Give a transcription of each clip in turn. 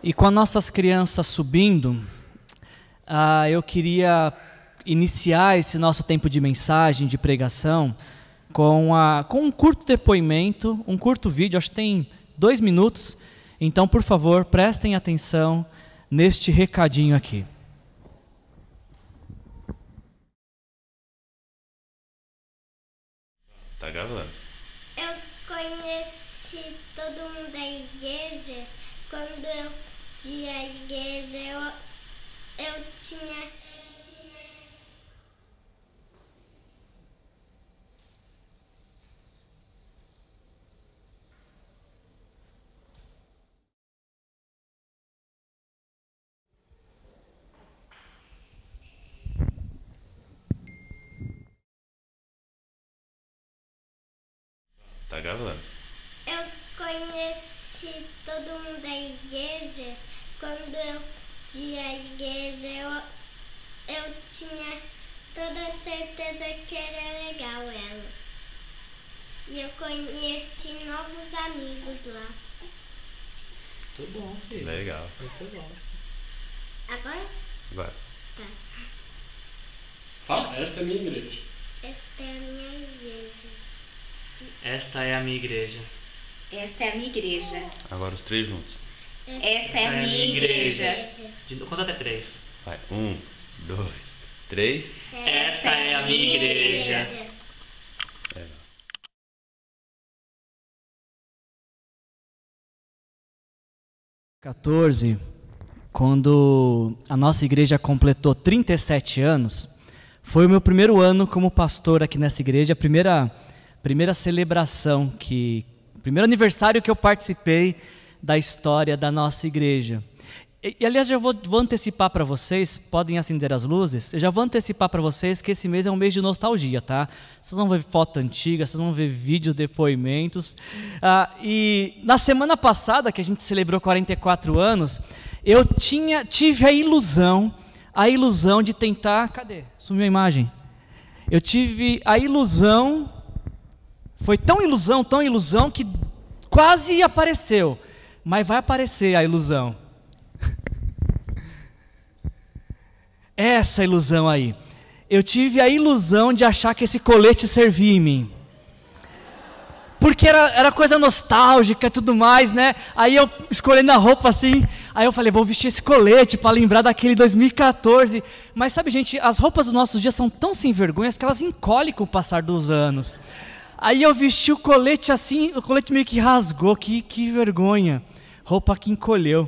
E com as nossas crianças subindo, ah, eu queria iniciar esse nosso tempo de mensagem, de pregação, com, a, com um curto depoimento, um curto vídeo, acho que tem dois minutos. Então, por favor, prestem atenção neste recadinho aqui. Tá gravando. Eu conheci todo mundo da igreja quando eu à igreja. Eu, eu tinha. Tá gravando. Eu conheci todo mundo da igreja quando eu ia à igreja. Eu, eu tinha toda certeza que era legal ela. E eu conheci novos amigos lá. Muito bom, filho. Legal. Muito bom. Agora? Vai. Tá. Fala, esta é a minha igreja. Esta é a minha igreja. Esta é a minha igreja. Esta é a minha igreja. Agora os três juntos. Esta é a minha igreja. De, conta até três. Vai. Um, dois, três. Esta é a minha igreja. Legal. quando quando a nossa igreja completou 37 anos, foi o meu primeiro ano como pastor aqui nessa igreja, a primeira, primeira celebração, que, primeiro aniversário que eu participei da história da nossa igreja. E, e aliás, já vou, vou antecipar para vocês, podem acender as luzes, eu já vou antecipar para vocês que esse mês é um mês de nostalgia, tá? Vocês vão ver foto antiga, vocês vão ver vídeos, depoimentos. Ah, e na semana passada, que a gente celebrou 44 anos, eu tinha, tive a ilusão, a ilusão de tentar. Cadê? Sumiu a imagem. Eu tive a ilusão, foi tão ilusão, tão ilusão, que quase apareceu. Mas vai aparecer a ilusão. Essa ilusão aí. Eu tive a ilusão de achar que esse colete servia em mim porque era, era coisa nostálgica e tudo mais, né? Aí eu escolhendo a roupa assim, aí eu falei, vou vestir esse colete para lembrar daquele 2014. Mas sabe, gente, as roupas dos nossos dias são tão sem vergonhas que elas encolhem com o passar dos anos. Aí eu vesti o colete assim, o colete meio que rasgou, que, que vergonha. Roupa que encolheu.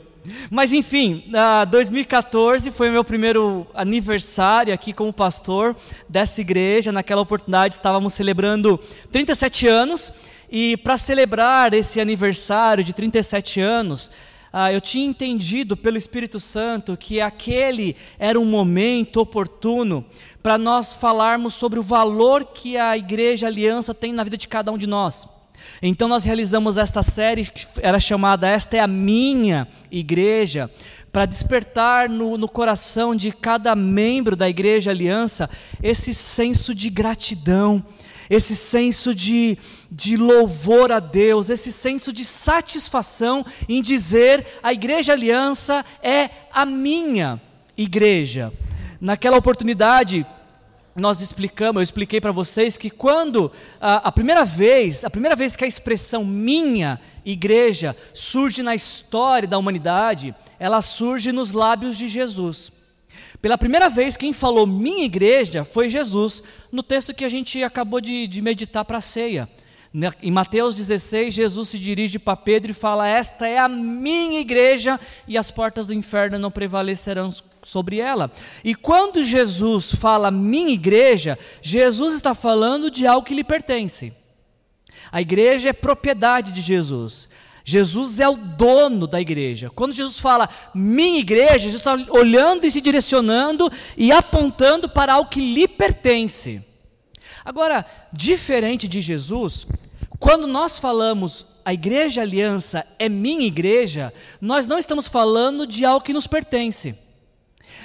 Mas enfim, uh, 2014 foi o meu primeiro aniversário aqui como pastor dessa igreja. Naquela oportunidade estávamos celebrando 37 anos e para celebrar esse aniversário de 37 anos, ah, eu tinha entendido pelo Espírito Santo que aquele era um momento oportuno para nós falarmos sobre o valor que a Igreja Aliança tem na vida de cada um de nós. Então nós realizamos esta série que era chamada Esta é a minha igreja, para despertar no, no coração de cada membro da Igreja Aliança esse senso de gratidão, esse senso de, de louvor a Deus, esse senso de satisfação em dizer: a Igreja Aliança é a minha igreja. Naquela oportunidade, nós explicamos, eu expliquei para vocês que quando a, a, primeira vez, a primeira vez que a expressão minha igreja surge na história da humanidade, ela surge nos lábios de Jesus. Pela primeira vez, quem falou minha igreja foi Jesus, no texto que a gente acabou de, de meditar para a ceia. Em Mateus 16, Jesus se dirige para Pedro e fala: Esta é a minha igreja e as portas do inferno não prevalecerão sobre ela. E quando Jesus fala minha igreja, Jesus está falando de algo que lhe pertence. A igreja é propriedade de Jesus. Jesus é o dono da igreja. Quando Jesus fala minha igreja, Jesus está olhando e se direcionando e apontando para algo que lhe pertence. Agora, diferente de Jesus, quando nós falamos a igreja aliança é minha igreja, nós não estamos falando de algo que nos pertence.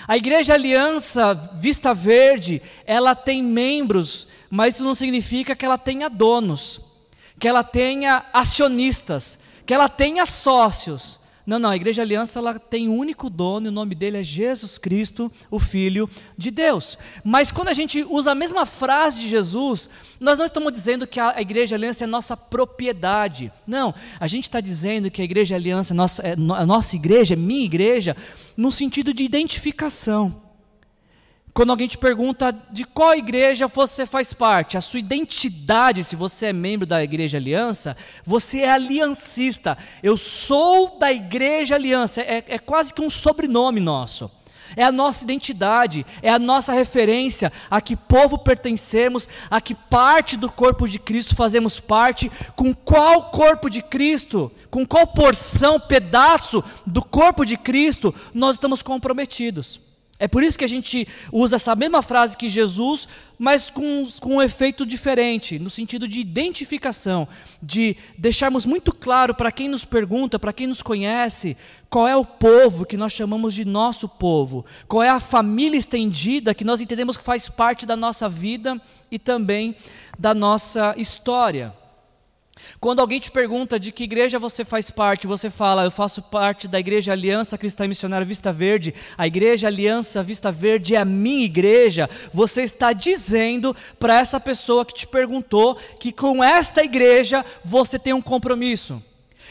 A igreja aliança Vista Verde, ela tem membros, mas isso não significa que ela tenha donos, que ela tenha acionistas, que ela tenha sócios. Não, não, a Igreja Aliança ela tem um único dono e o nome dele é Jesus Cristo, o Filho de Deus. Mas quando a gente usa a mesma frase de Jesus, nós não estamos dizendo que a Igreja Aliança é nossa propriedade. Não, a gente está dizendo que a Igreja Aliança é nossa, é a nossa igreja, é minha igreja, no sentido de identificação. Quando alguém te pergunta de qual igreja você faz parte, a sua identidade, se você é membro da Igreja Aliança, você é aliancista. Eu sou da Igreja Aliança. É, é quase que um sobrenome nosso. É a nossa identidade, é a nossa referência, a que povo pertencemos, a que parte do corpo de Cristo fazemos parte, com qual corpo de Cristo, com qual porção, pedaço do corpo de Cristo nós estamos comprometidos. É por isso que a gente usa essa mesma frase que Jesus, mas com, com um efeito diferente, no sentido de identificação, de deixarmos muito claro para quem nos pergunta, para quem nos conhece, qual é o povo que nós chamamos de nosso povo, qual é a família estendida que nós entendemos que faz parte da nossa vida e também da nossa história. Quando alguém te pergunta de que igreja você faz parte, você fala, eu faço parte da Igreja Aliança Cristã Missionária Vista Verde, a Igreja Aliança Vista Verde é a minha igreja, você está dizendo para essa pessoa que te perguntou que com esta igreja você tem um compromisso.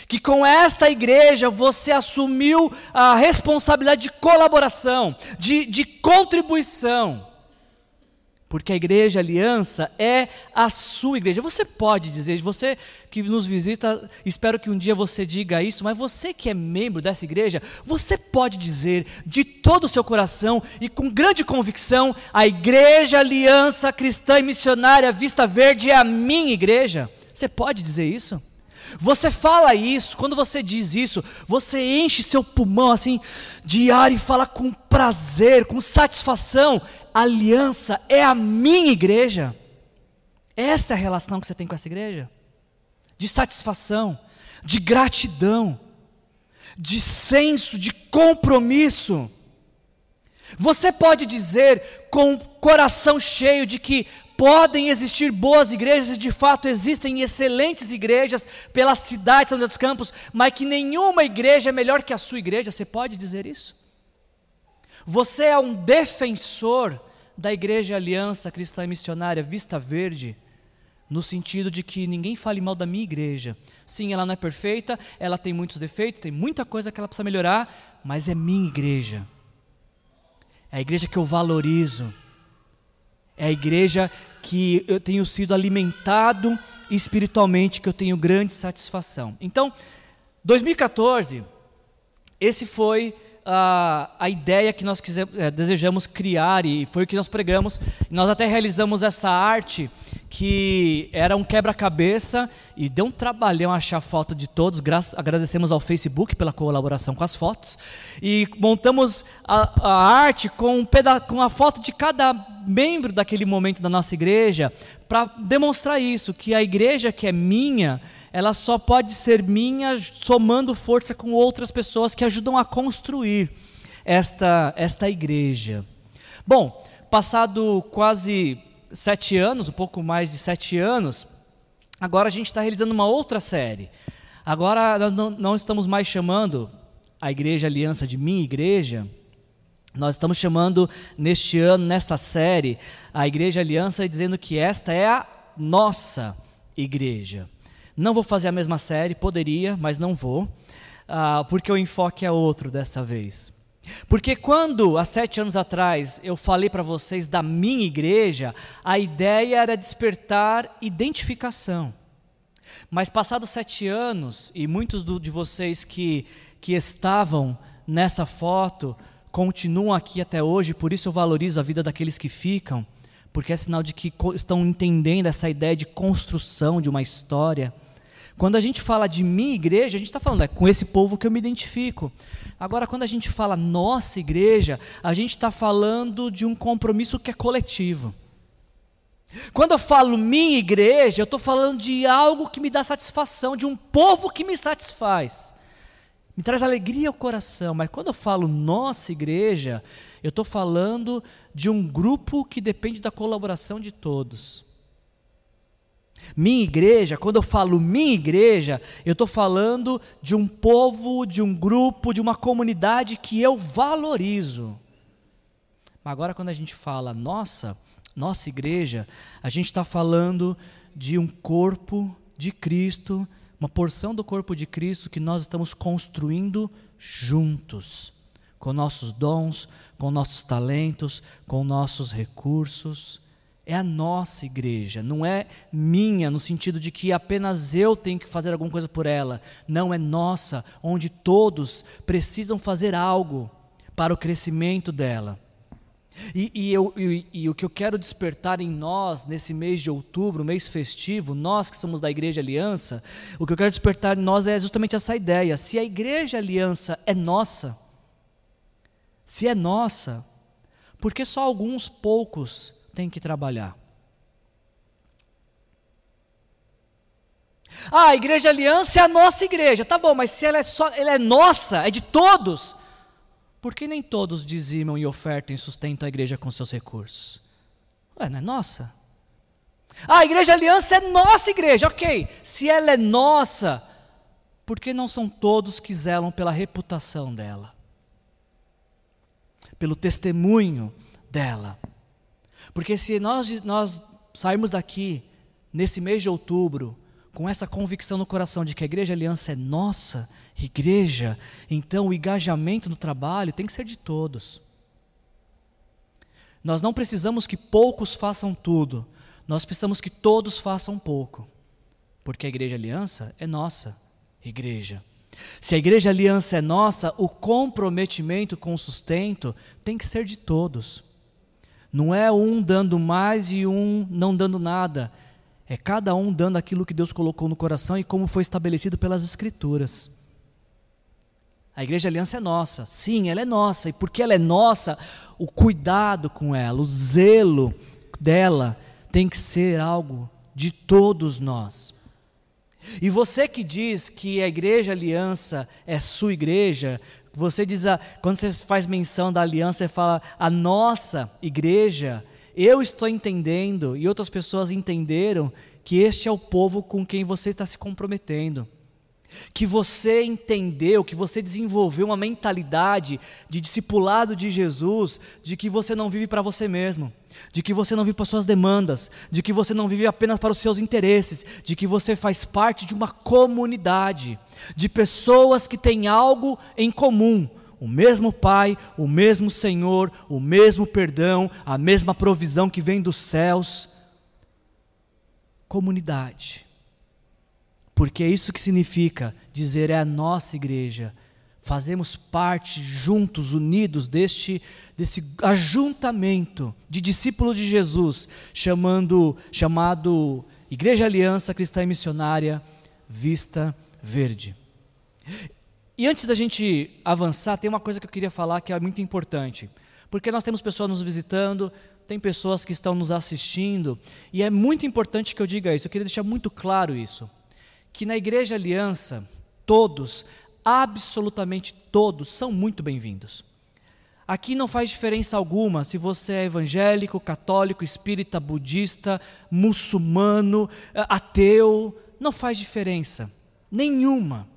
Que com esta igreja você assumiu a responsabilidade de colaboração, de, de contribuição porque a igreja a aliança é a sua igreja. Você pode dizer, você que nos visita, espero que um dia você diga isso, mas você que é membro dessa igreja, você pode dizer de todo o seu coração e com grande convicção: a igreja aliança cristã e missionária Vista Verde é a minha igreja. Você pode dizer isso? Você fala isso, quando você diz isso, você enche seu pulmão assim de ar e fala com prazer, com satisfação aliança é a minha igreja. Essa é a relação que você tem com essa igreja? De satisfação, de gratidão, de senso, de compromisso. Você pode dizer com o coração cheio de que podem existir boas igrejas, e de fato existem excelentes igrejas pela cidade de São José dos Campos, mas que nenhuma igreja é melhor que a sua igreja. Você pode dizer isso? Você é um defensor da Igreja Aliança Cristã Missionária Vista Verde, no sentido de que ninguém fale mal da minha igreja. Sim, ela não é perfeita, ela tem muitos defeitos, tem muita coisa que ela precisa melhorar, mas é minha igreja. É a igreja que eu valorizo. É a igreja que eu tenho sido alimentado espiritualmente, que eu tenho grande satisfação. Então, 2014, esse foi a, a ideia que nós é, desejamos criar e foi o que nós pregamos. Nós até realizamos essa arte que era um quebra-cabeça e deu um trabalhão achar foto de todos. Graças, agradecemos ao Facebook pela colaboração com as fotos e montamos a, a arte com, um peda com a foto de cada membro daquele momento da nossa igreja para demonstrar isso, que a igreja que é minha ela só pode ser minha somando força com outras pessoas que ajudam a construir esta, esta igreja. Bom, passado quase sete anos, um pouco mais de sete anos, agora a gente está realizando uma outra série. Agora não, não estamos mais chamando a Igreja Aliança de Minha Igreja, nós estamos chamando neste ano, nesta série, a Igreja Aliança dizendo que esta é a nossa igreja. Não vou fazer a mesma série, poderia, mas não vou, uh, porque o enfoque é outro dessa vez. Porque quando, há sete anos atrás, eu falei para vocês da minha igreja, a ideia era despertar identificação. Mas passados sete anos, e muitos do, de vocês que, que estavam nessa foto continuam aqui até hoje, por isso eu valorizo a vida daqueles que ficam, porque é sinal de que estão entendendo essa ideia de construção de uma história. Quando a gente fala de minha igreja, a gente está falando, é com esse povo que eu me identifico. Agora, quando a gente fala nossa igreja, a gente está falando de um compromisso que é coletivo. Quando eu falo minha igreja, eu estou falando de algo que me dá satisfação, de um povo que me satisfaz. Me traz alegria ao coração, mas quando eu falo nossa igreja, eu estou falando de um grupo que depende da colaboração de todos. Minha igreja, quando eu falo minha igreja, eu estou falando de um povo, de um grupo, de uma comunidade que eu valorizo. Agora, quando a gente fala nossa, nossa igreja, a gente está falando de um corpo de Cristo, uma porção do corpo de Cristo que nós estamos construindo juntos, com nossos dons, com nossos talentos, com nossos recursos. É a nossa igreja, não é minha, no sentido de que apenas eu tenho que fazer alguma coisa por ela. Não, é nossa, onde todos precisam fazer algo para o crescimento dela. E, e, eu, e, e, o que eu quero despertar em nós, nesse mês de outubro, mês festivo, nós que somos da Igreja Aliança, o que eu quero despertar em nós é justamente essa ideia. Se a Igreja Aliança é nossa, se é nossa, por que só alguns poucos têm que trabalhar? Ah, a Igreja Aliança é a nossa igreja. Tá bom, mas se ela é, só, ela é nossa, é de todos, por que nem todos dizimam e ofertam e sustentam a igreja com seus recursos? Ué, não é nossa? Ah, a igreja aliança é nossa igreja, ok. Se ela é nossa, por que não são todos que zelam pela reputação dela? Pelo testemunho dela? Porque se nós, nós sairmos daqui, nesse mês de outubro, com essa convicção no coração de que a igreja aliança é nossa, igreja, então o engajamento no trabalho tem que ser de todos. Nós não precisamos que poucos façam tudo, nós precisamos que todos façam pouco, porque a igreja aliança é nossa igreja. Se a igreja aliança é nossa, o comprometimento com o sustento tem que ser de todos. Não é um dando mais e um não dando nada. É cada um dando aquilo que Deus colocou no coração e como foi estabelecido pelas Escrituras. A igreja aliança é nossa, sim, ela é nossa, e porque ela é nossa, o cuidado com ela, o zelo dela tem que ser algo de todos nós. E você que diz que a igreja aliança é sua igreja, você diz, a, quando você faz menção da aliança, você fala a nossa igreja, eu estou entendendo e outras pessoas entenderam que este é o povo com quem você está se comprometendo. Que você entendeu, que você desenvolveu uma mentalidade de discipulado de Jesus, de que você não vive para você mesmo, de que você não vive para suas demandas, de que você não vive apenas para os seus interesses, de que você faz parte de uma comunidade, de pessoas que têm algo em comum. O mesmo Pai, o mesmo Senhor, o mesmo perdão, a mesma provisão que vem dos céus. Comunidade. Porque é isso que significa dizer é a nossa igreja. Fazemos parte juntos, unidos deste desse ajuntamento de discípulos de Jesus, chamando chamado Igreja Aliança Cristã e Missionária Vista Verde. E antes da gente avançar, tem uma coisa que eu queria falar que é muito importante. Porque nós temos pessoas nos visitando, tem pessoas que estão nos assistindo, e é muito importante que eu diga isso. Eu queria deixar muito claro isso que na Igreja Aliança, todos, absolutamente todos, são muito bem-vindos. Aqui não faz diferença alguma se você é evangélico, católico, espírita, budista, muçulmano, eh, ateu, não faz diferença nenhuma.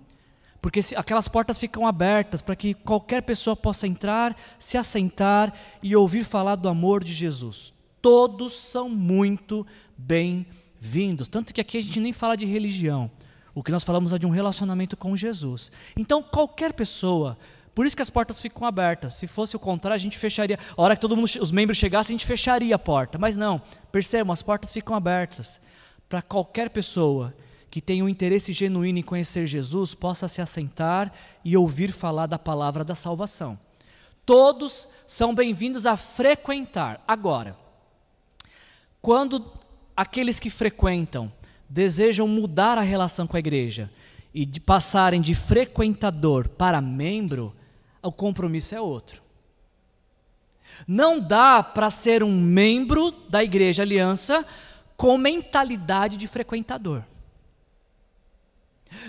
Porque aquelas portas ficam abertas para que qualquer pessoa possa entrar, se assentar e ouvir falar do amor de Jesus. Todos são muito bem-vindos. Tanto que aqui a gente nem fala de religião. O que nós falamos é de um relacionamento com Jesus. Então, qualquer pessoa, por isso que as portas ficam abertas. Se fosse o contrário, a gente fecharia. A hora que todo mundo, os membros chegassem, a gente fecharia a porta. Mas não, percebam, as portas ficam abertas para qualquer pessoa que tenha um interesse genuíno em conhecer Jesus possa se assentar e ouvir falar da palavra da salvação. Todos são bem-vindos a frequentar. Agora, quando aqueles que frequentam desejam mudar a relação com a igreja e de passarem de frequentador para membro, o compromisso é outro. Não dá para ser um membro da igreja aliança com mentalidade de frequentador.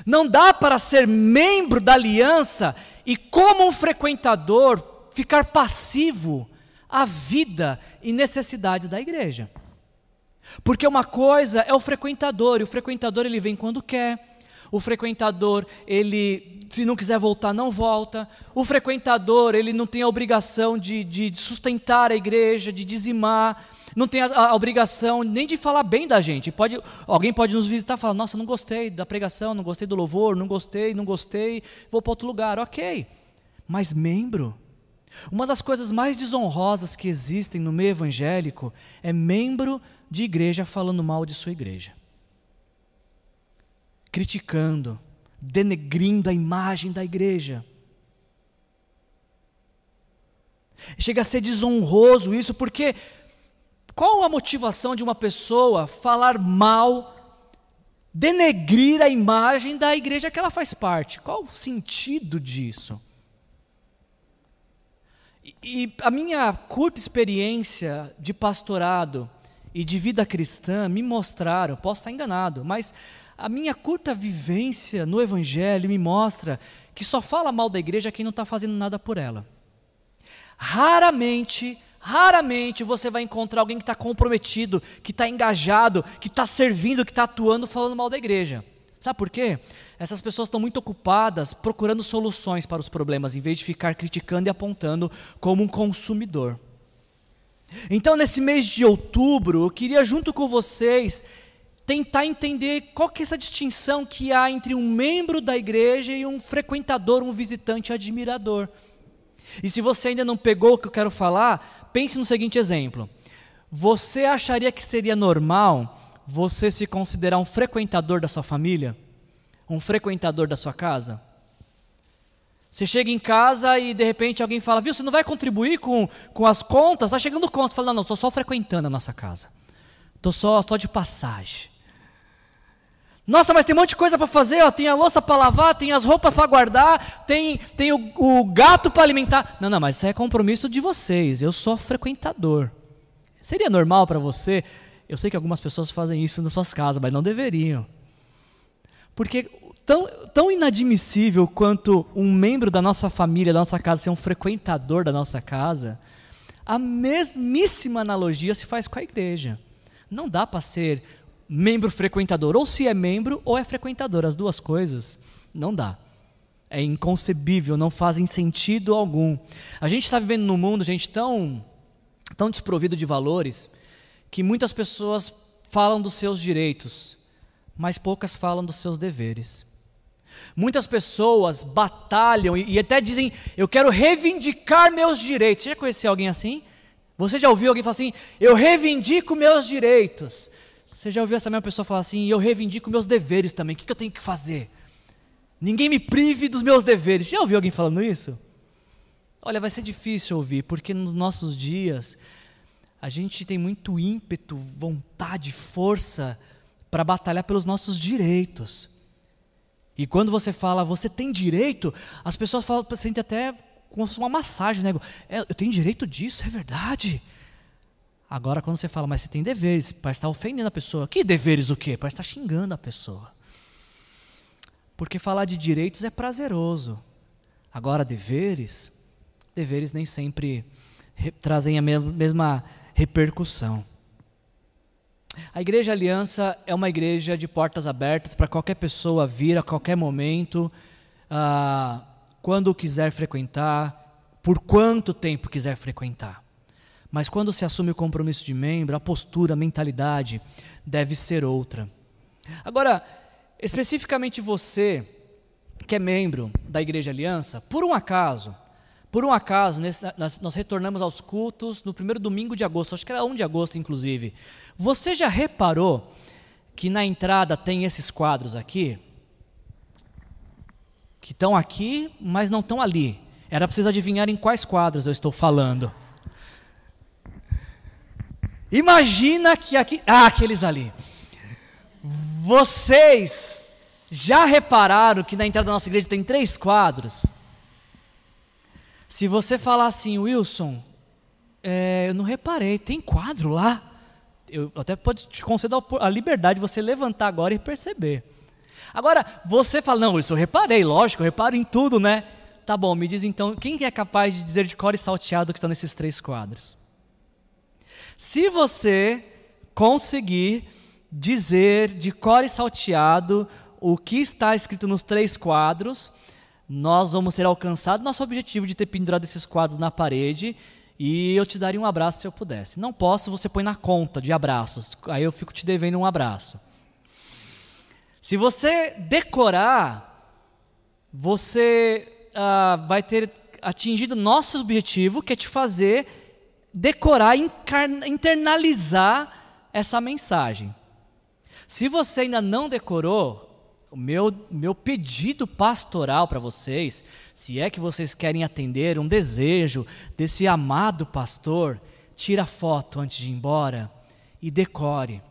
Não dá para ser membro da aliança e, como um frequentador, ficar passivo à vida e necessidades da igreja. Porque uma coisa é o frequentador, e o frequentador ele vem quando quer. O frequentador, ele, se não quiser voltar, não volta. O frequentador, ele não tem a obrigação de, de sustentar a igreja, de dizimar, não tem a, a, obrigação nem de falar bem da gente. Pode, alguém pode nos visitar e falar: Nossa, não gostei da pregação, não gostei do louvor, não gostei, não gostei, vou para outro lugar. Ok. Mas membro, uma das coisas mais desonrosas que existem no meio evangélico é membro de igreja falando mal de sua igreja, criticando, denegrindo a imagem da igreja. Chega a ser desonroso isso, porque qual a motivação de uma pessoa falar mal, denegrir a imagem da igreja que ela faz parte? Qual o sentido disso? E, e a minha curta experiência de pastorado e de vida cristã me mostraram, posso estar enganado, mas a minha curta vivência no Evangelho me mostra que só fala mal da igreja quem não está fazendo nada por ela. Raramente, raramente você vai encontrar alguém que está comprometido, que está engajado, que está servindo, que está atuando, falando mal da igreja. Sabe por quê? Essas pessoas estão muito ocupadas procurando soluções para os problemas, em vez de ficar criticando e apontando como um consumidor. Então, nesse mês de outubro, eu queria, junto com vocês, tentar entender qual que é essa distinção que há entre um membro da igreja e um frequentador, um visitante admirador. E se você ainda não pegou o que eu quero falar, pense no seguinte exemplo: você acharia que seria normal você se considerar um frequentador da sua família? Um frequentador da sua casa? Você chega em casa e de repente alguém fala, viu, você não vai contribuir com, com as contas? Está chegando conta. Fala, não, não, estou só frequentando a nossa casa. Estou só, só de passagem. Nossa, mas tem um monte de coisa para fazer, ó. tem a louça para lavar, tem as roupas para guardar, tem, tem o, o gato para alimentar. Não, não, mas isso é compromisso de vocês, eu sou frequentador. Seria normal para você? Eu sei que algumas pessoas fazem isso nas suas casas, mas não deveriam. Porque tão, tão inadmissível quanto um membro da nossa família, da nossa casa, ser um frequentador da nossa casa, a mesmíssima analogia se faz com a igreja. Não dá para ser membro frequentador, ou se é membro ou é frequentador, as duas coisas, não dá. É inconcebível, não fazem sentido algum. A gente está vivendo num mundo, gente, tão, tão desprovido de valores, que muitas pessoas falam dos seus direitos, mas poucas falam dos seus deveres. Muitas pessoas batalham e, e, até dizem: Eu quero reivindicar meus direitos. Você já conheceu alguém assim? Você já ouviu alguém falar assim: Eu reivindico meus direitos? Você já ouviu essa mesma pessoa falar assim: Eu reivindico meus deveres também. O que, que eu tenho que fazer? Ninguém me prive dos meus deveres. Já ouviu alguém falando isso? Olha, vai ser difícil ouvir, porque nos nossos dias a gente tem muito ímpeto, vontade, força para batalhar pelos nossos direitos. E quando você fala, você tem direito, as pessoas falam, sentem até como se fosse uma massagem, né? É, eu tenho direito disso, é verdade. Agora, quando você fala, mas você tem deveres, parece estar ofendendo a pessoa. Que deveres o quê? Parece estar xingando a pessoa. Porque falar de direitos é prazeroso. Agora, deveres, deveres nem sempre trazem a mesma repercussão. A Igreja Aliança é uma igreja de portas abertas para qualquer pessoa vir a qualquer momento, ah, quando quiser frequentar, por quanto tempo quiser frequentar. Mas quando se assume o compromisso de membro, a postura, a mentalidade deve ser outra. Agora, especificamente você que é membro da Igreja Aliança, por um acaso, por um acaso, nós, nós, retornamos aos cultos no primeiro domingo de agosto, acho que era 1 de agosto, inclusive. Você já reparou que na entrada tem esses quadros aqui? Que estão aqui, mas não estão ali. Era preciso adivinhar em quais quadros eu estou falando. Imagina que aqui. Ah, aqueles ali. Vocês já repararam que na entrada da nossa igreja tem três quadros? Se você falar assim, Wilson, é, eu não reparei, tem quadro lá. Eu até pode te conceder a liberdade de você levantar agora e perceber. Agora, você fala, não, Wilson, eu reparei, lógico, eu reparo em tudo, né? Tá bom, me diz então, quem é capaz de dizer de cor e salteado que estão nesses três quadros? Se você conseguir dizer de cor e salteado o que está escrito nos três quadros, nós vamos ter alcançado nosso objetivo de ter pendurado esses quadros na parede e eu te daria um abraço se eu pudesse. Não posso, você põe na conta de abraços, aí eu fico te devendo um abraço. Se você decorar, você ah, vai ter atingido nosso objetivo, que é te fazer decorar, internalizar essa mensagem. Se você ainda não decorou, o meu, meu pedido pastoral para vocês, se é que vocês querem atender um desejo desse amado pastor, tira foto antes de ir embora e decore.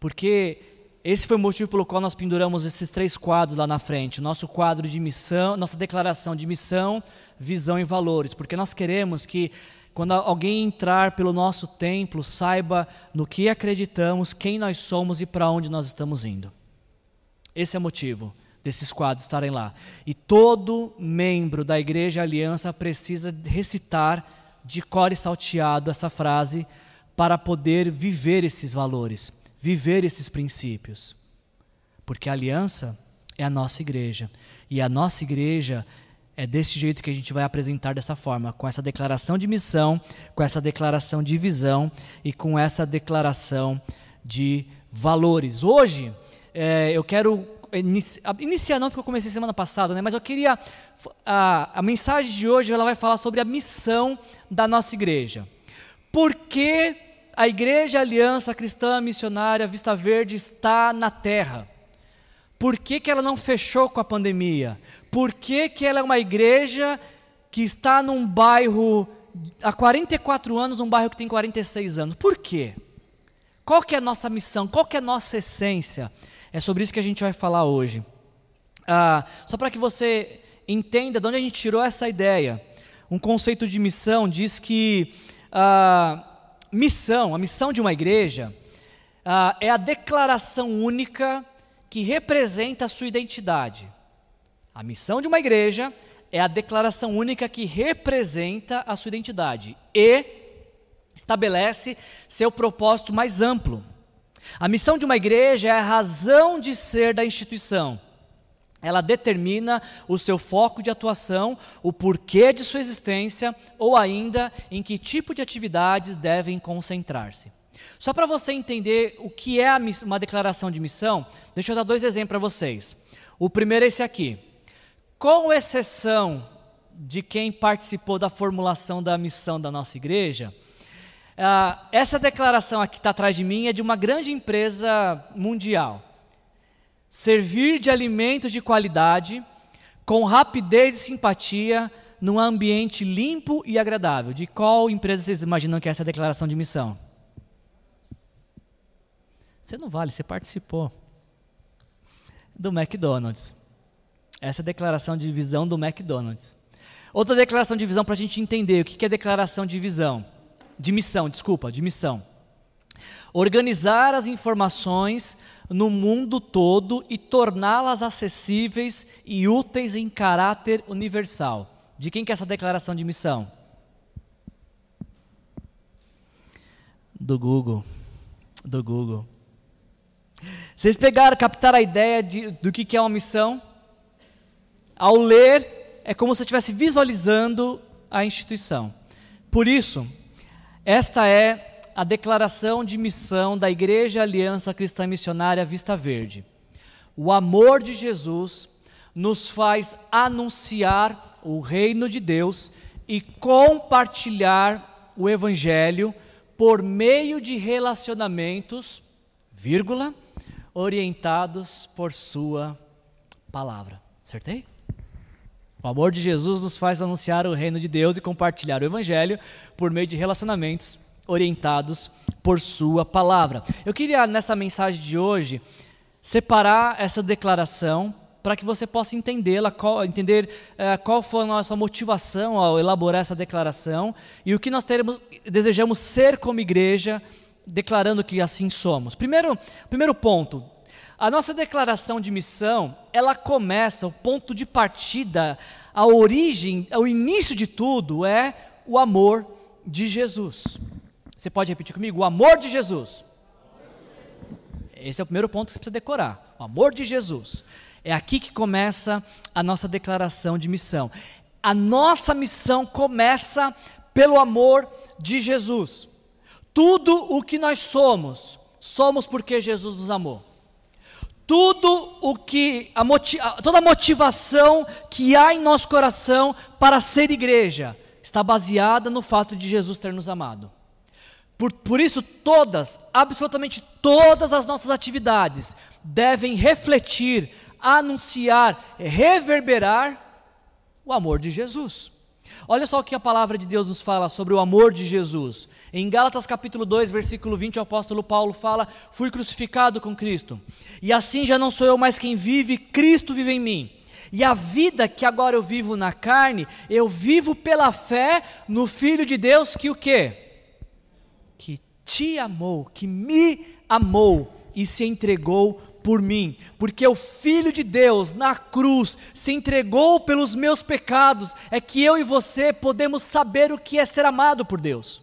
Porque esse foi o motivo pelo qual nós penduramos esses três quadros lá na frente. O nosso quadro de missão, nossa declaração de missão, visão e valores. Porque nós queremos que quando alguém entrar pelo nosso templo, saiba no que acreditamos, quem nós somos e para onde nós estamos indo. Esse é o motivo desses quadros estarem lá. E todo membro da Igreja Aliança precisa recitar de cor e salteado essa frase para poder viver esses valores, viver esses princípios. Porque a aliança é a nossa igreja. E a nossa igreja é desse jeito que a gente vai apresentar dessa forma, com essa declaração de missão, com essa declaração de visão e com essa declaração de valores. Hoje, é, eu quero iniciar não porque eu comecei semana passada, né, mas eu queria a, a mensagem de hoje ela vai falar sobre a missão da nossa igreja. Por que a Igreja Aliança Cristã Missionária Vista Verde está na terra? Por que, que ela não fechou com a pandemia? Por que, que ela é uma igreja que está num bairro há 44 anos, um bairro que tem 46 anos? Por quê? Qual que é a nossa missão? Qual que é a nossa essência? É sobre isso que a gente vai falar hoje. Ah, só para que você entenda de onde a gente tirou essa ideia. Um conceito de missão diz que ah, missão, a missão de uma igreja, ah, é a declaração única que representa a sua identidade. A missão de uma igreja é a declaração única que representa a sua identidade e estabelece seu propósito mais amplo. A missão de uma igreja é a razão de ser da instituição. Ela determina o seu foco de atuação, o porquê de sua existência ou ainda em que tipo de atividades devem concentrar-se. Só para você entender o que é uma declaração de missão, deixa eu dar dois exemplos para vocês. O primeiro é esse aqui com exceção de quem participou da formulação da missão da nossa igreja, uh, essa declaração aqui está atrás de mim é de uma grande empresa mundial. Servir de alimentos de qualidade, com rapidez e simpatia, num ambiente limpo e agradável. De qual empresa vocês imaginam que é essa declaração de missão? Você não vale, você participou. Do McDonald's. Essa é a declaração de visão do McDonald's. Outra declaração de visão para a gente entender o que é declaração de visão, de missão, desculpa, de missão. Organizar as informações no mundo todo e torná-las acessíveis e úteis em caráter universal. De quem que é essa declaração de missão? Do Google. Do Google. Vocês pegaram, captaram a ideia de, do que, que é uma missão? Ao ler, é como se você estivesse visualizando a instituição. Por isso, esta é a declaração de missão da Igreja Aliança Cristã Missionária Vista Verde. O amor de Jesus nos faz anunciar o reino de Deus e compartilhar o evangelho por meio de relacionamentos, vírgula, orientados por sua palavra. Acertei? O amor de Jesus nos faz anunciar o reino de Deus e compartilhar o evangelho por meio de relacionamentos orientados por sua palavra. Eu queria nessa mensagem de hoje separar essa declaração para que você possa entendê-la, entender eh, qual foi a nossa motivação ao elaborar essa declaração e o que nós teremos, desejamos ser como igreja, declarando que assim somos. Primeiro, primeiro ponto, a nossa declaração de missão, ela começa, o ponto de partida, a origem, o início de tudo é o amor de Jesus. Você pode repetir comigo? O amor de Jesus. Esse é o primeiro ponto que você precisa decorar. O amor de Jesus. É aqui que começa a nossa declaração de missão. A nossa missão começa pelo amor de Jesus. Tudo o que nós somos, somos porque Jesus nos amou. Tudo o que a toda a motivação que há em nosso coração para ser igreja está baseada no fato de Jesus ter nos amado. Por, por isso, todas, absolutamente todas as nossas atividades devem refletir, anunciar, reverberar o amor de Jesus. Olha só o que a palavra de Deus nos fala sobre o amor de Jesus. Em Gálatas capítulo 2, versículo 20, o apóstolo Paulo fala: Fui crucificado com Cristo, e assim já não sou eu mais quem vive, Cristo vive em mim. E a vida que agora eu vivo na carne, eu vivo pela fé no Filho de Deus que o quê? Que te amou, que me amou e se entregou por mim, porque o Filho de Deus na cruz se entregou pelos meus pecados, é que eu e você podemos saber o que é ser amado por Deus.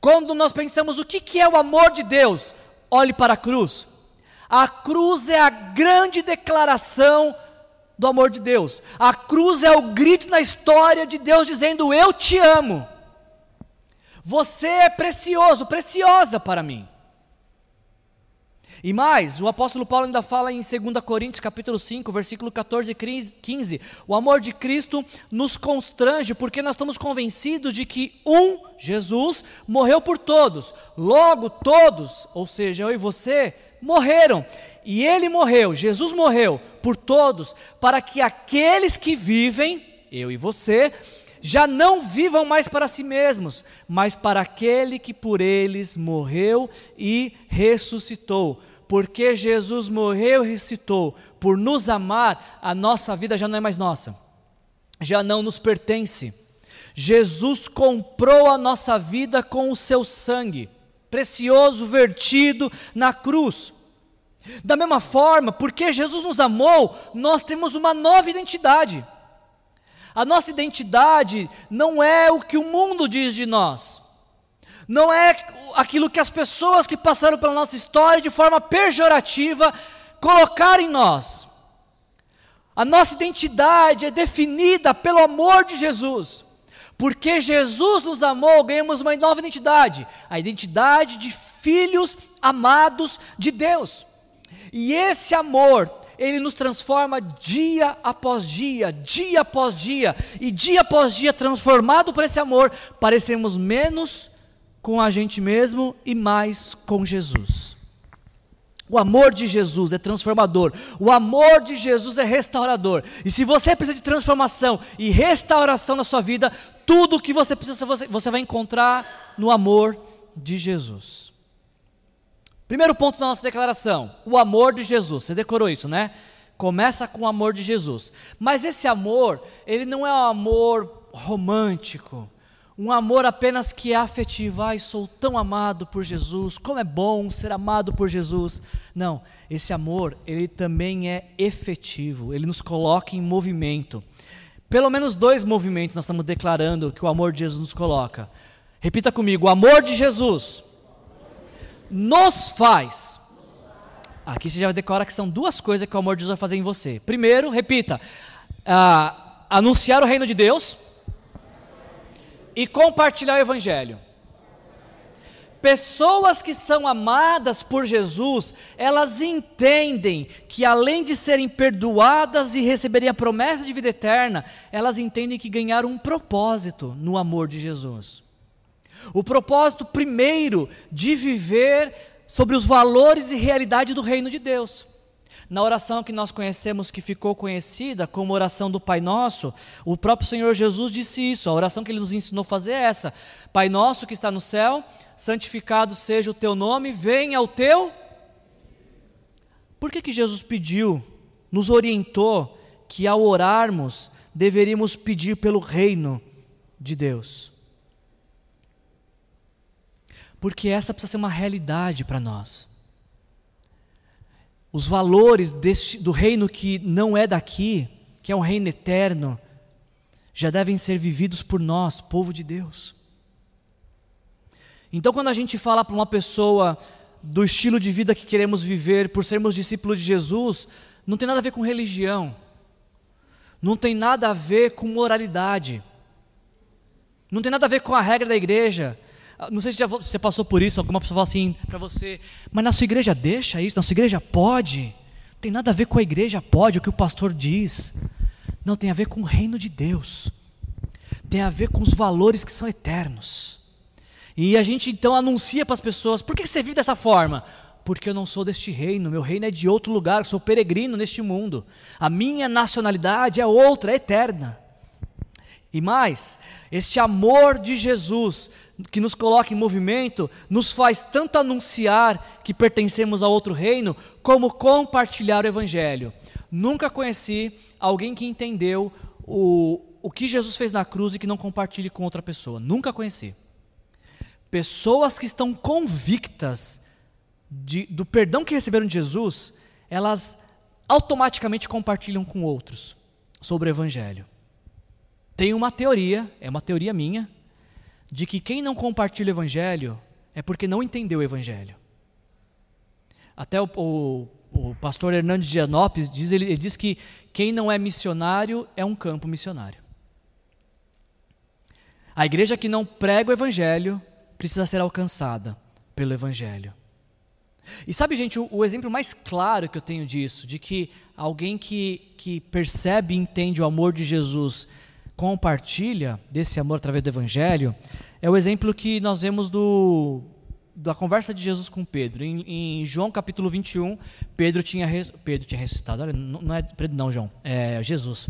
Quando nós pensamos o que é o amor de Deus, olhe para a cruz. A cruz é a grande declaração do amor de Deus. A cruz é o grito na história de Deus dizendo: Eu te amo. Você é precioso, preciosa para mim. E mais, o apóstolo Paulo ainda fala em 2 Coríntios capítulo 5, versículo 14 e 15, o amor de Cristo nos constrange porque nós estamos convencidos de que um, Jesus, morreu por todos. Logo todos, ou seja, eu e você, morreram. E ele morreu, Jesus morreu por todos, para que aqueles que vivem, eu e você, já não vivam mais para si mesmos, mas para aquele que por eles morreu e ressuscitou. Porque Jesus morreu e ressuscitou por nos amar, a nossa vida já não é mais nossa, já não nos pertence. Jesus comprou a nossa vida com o seu sangue, precioso vertido na cruz. Da mesma forma, porque Jesus nos amou, nós temos uma nova identidade. A nossa identidade não é o que o mundo diz de nós, não é aquilo que as pessoas que passaram pela nossa história de forma pejorativa colocaram em nós. A nossa identidade é definida pelo amor de Jesus. Porque Jesus nos amou, ganhamos uma nova identidade, a identidade de filhos amados de Deus. E esse amor ele nos transforma dia após dia, dia após dia, e dia após dia, transformado por esse amor, parecemos menos com a gente mesmo e mais com Jesus. O amor de Jesus é transformador, o amor de Jesus é restaurador. E se você precisa de transformação e restauração na sua vida, tudo o que você precisa você, você vai encontrar no amor de Jesus. Primeiro ponto da nossa declaração: o amor de Jesus. Você decorou isso, né? Começa com o amor de Jesus. Mas esse amor, ele não é um amor romântico, um amor apenas que é afetivo. Ai, sou tão amado por Jesus, como é bom ser amado por Jesus. Não, esse amor, ele também é efetivo, ele nos coloca em movimento. Pelo menos dois movimentos nós estamos declarando que o amor de Jesus nos coloca. Repita comigo: o amor de Jesus nos faz. Aqui você já decora que são duas coisas que o amor de Jesus vai fazer em você. Primeiro, repita: uh, anunciar o reino de Deus e compartilhar o evangelho. Pessoas que são amadas por Jesus, elas entendem que além de serem perdoadas e receberem a promessa de vida eterna, elas entendem que ganharam um propósito no amor de Jesus. O propósito primeiro de viver sobre os valores e realidade do reino de Deus. Na oração que nós conhecemos, que ficou conhecida como oração do Pai Nosso, o próprio Senhor Jesus disse isso. A oração que ele nos ensinou a fazer é essa: Pai Nosso que está no céu, santificado seja o teu nome, venha o teu. Por que, que Jesus pediu, nos orientou que ao orarmos deveríamos pedir pelo reino de Deus? Porque essa precisa ser uma realidade para nós. Os valores deste, do reino que não é daqui, que é um reino eterno, já devem ser vividos por nós, povo de Deus. Então, quando a gente fala para uma pessoa, do estilo de vida que queremos viver por sermos discípulos de Jesus não tem nada a ver com religião, não tem nada a ver com moralidade, não tem nada a ver com a regra da igreja. Ah, Não sei se você passou por isso, alguma pessoa fala assim para você, mas na sua igreja deixa isso, na sua igreja pode. Não tem nada a ver com a igreja pode, o que o pastor diz. Não, tem a ver com o reino de Deus. Tem a ver com os valores que são eternos. E a gente então anuncia para as pessoas: por que você vive dessa forma? Porque eu não sou deste reino, meu reino é de outro lugar, sou peregrino neste mundo. A minha nacionalidade é outra, é eterna. E mais, este amor de Jesus que nos coloca em movimento, nos faz tanto anunciar que pertencemos a outro reino, como compartilhar o Evangelho. Nunca conheci alguém que entendeu o, o que Jesus fez na cruz e que não compartilhe com outra pessoa. Nunca conheci. Pessoas que estão convictas de- do perdão que receberam de Jesus, elas automaticamente compartilham com outros sobre o Evangelho. Tem uma teoria, é uma teoria minha, de que quem não compartilha o Evangelho é porque não entendeu o Evangelho. Até o, o- o pastor Hernandes de Anopes diz, ele, ele diz que quem não é missionário é um campo missionário. A igreja que não prega o Evangelho precisa ser alcançada pelo Evangelho. E sabe, gente, o, o exemplo mais claro que eu tenho disso, de que alguém que, que percebe e entende o amor de Jesus compartilha desse amor através do Evangelho, é o exemplo que nós vemos do, da conversa de Jesus com Pedro. Em, em João capítulo 21, Pedro tinha, Pedro tinha ressuscitado. Olha, não é Pedro, não, João, é Jesus.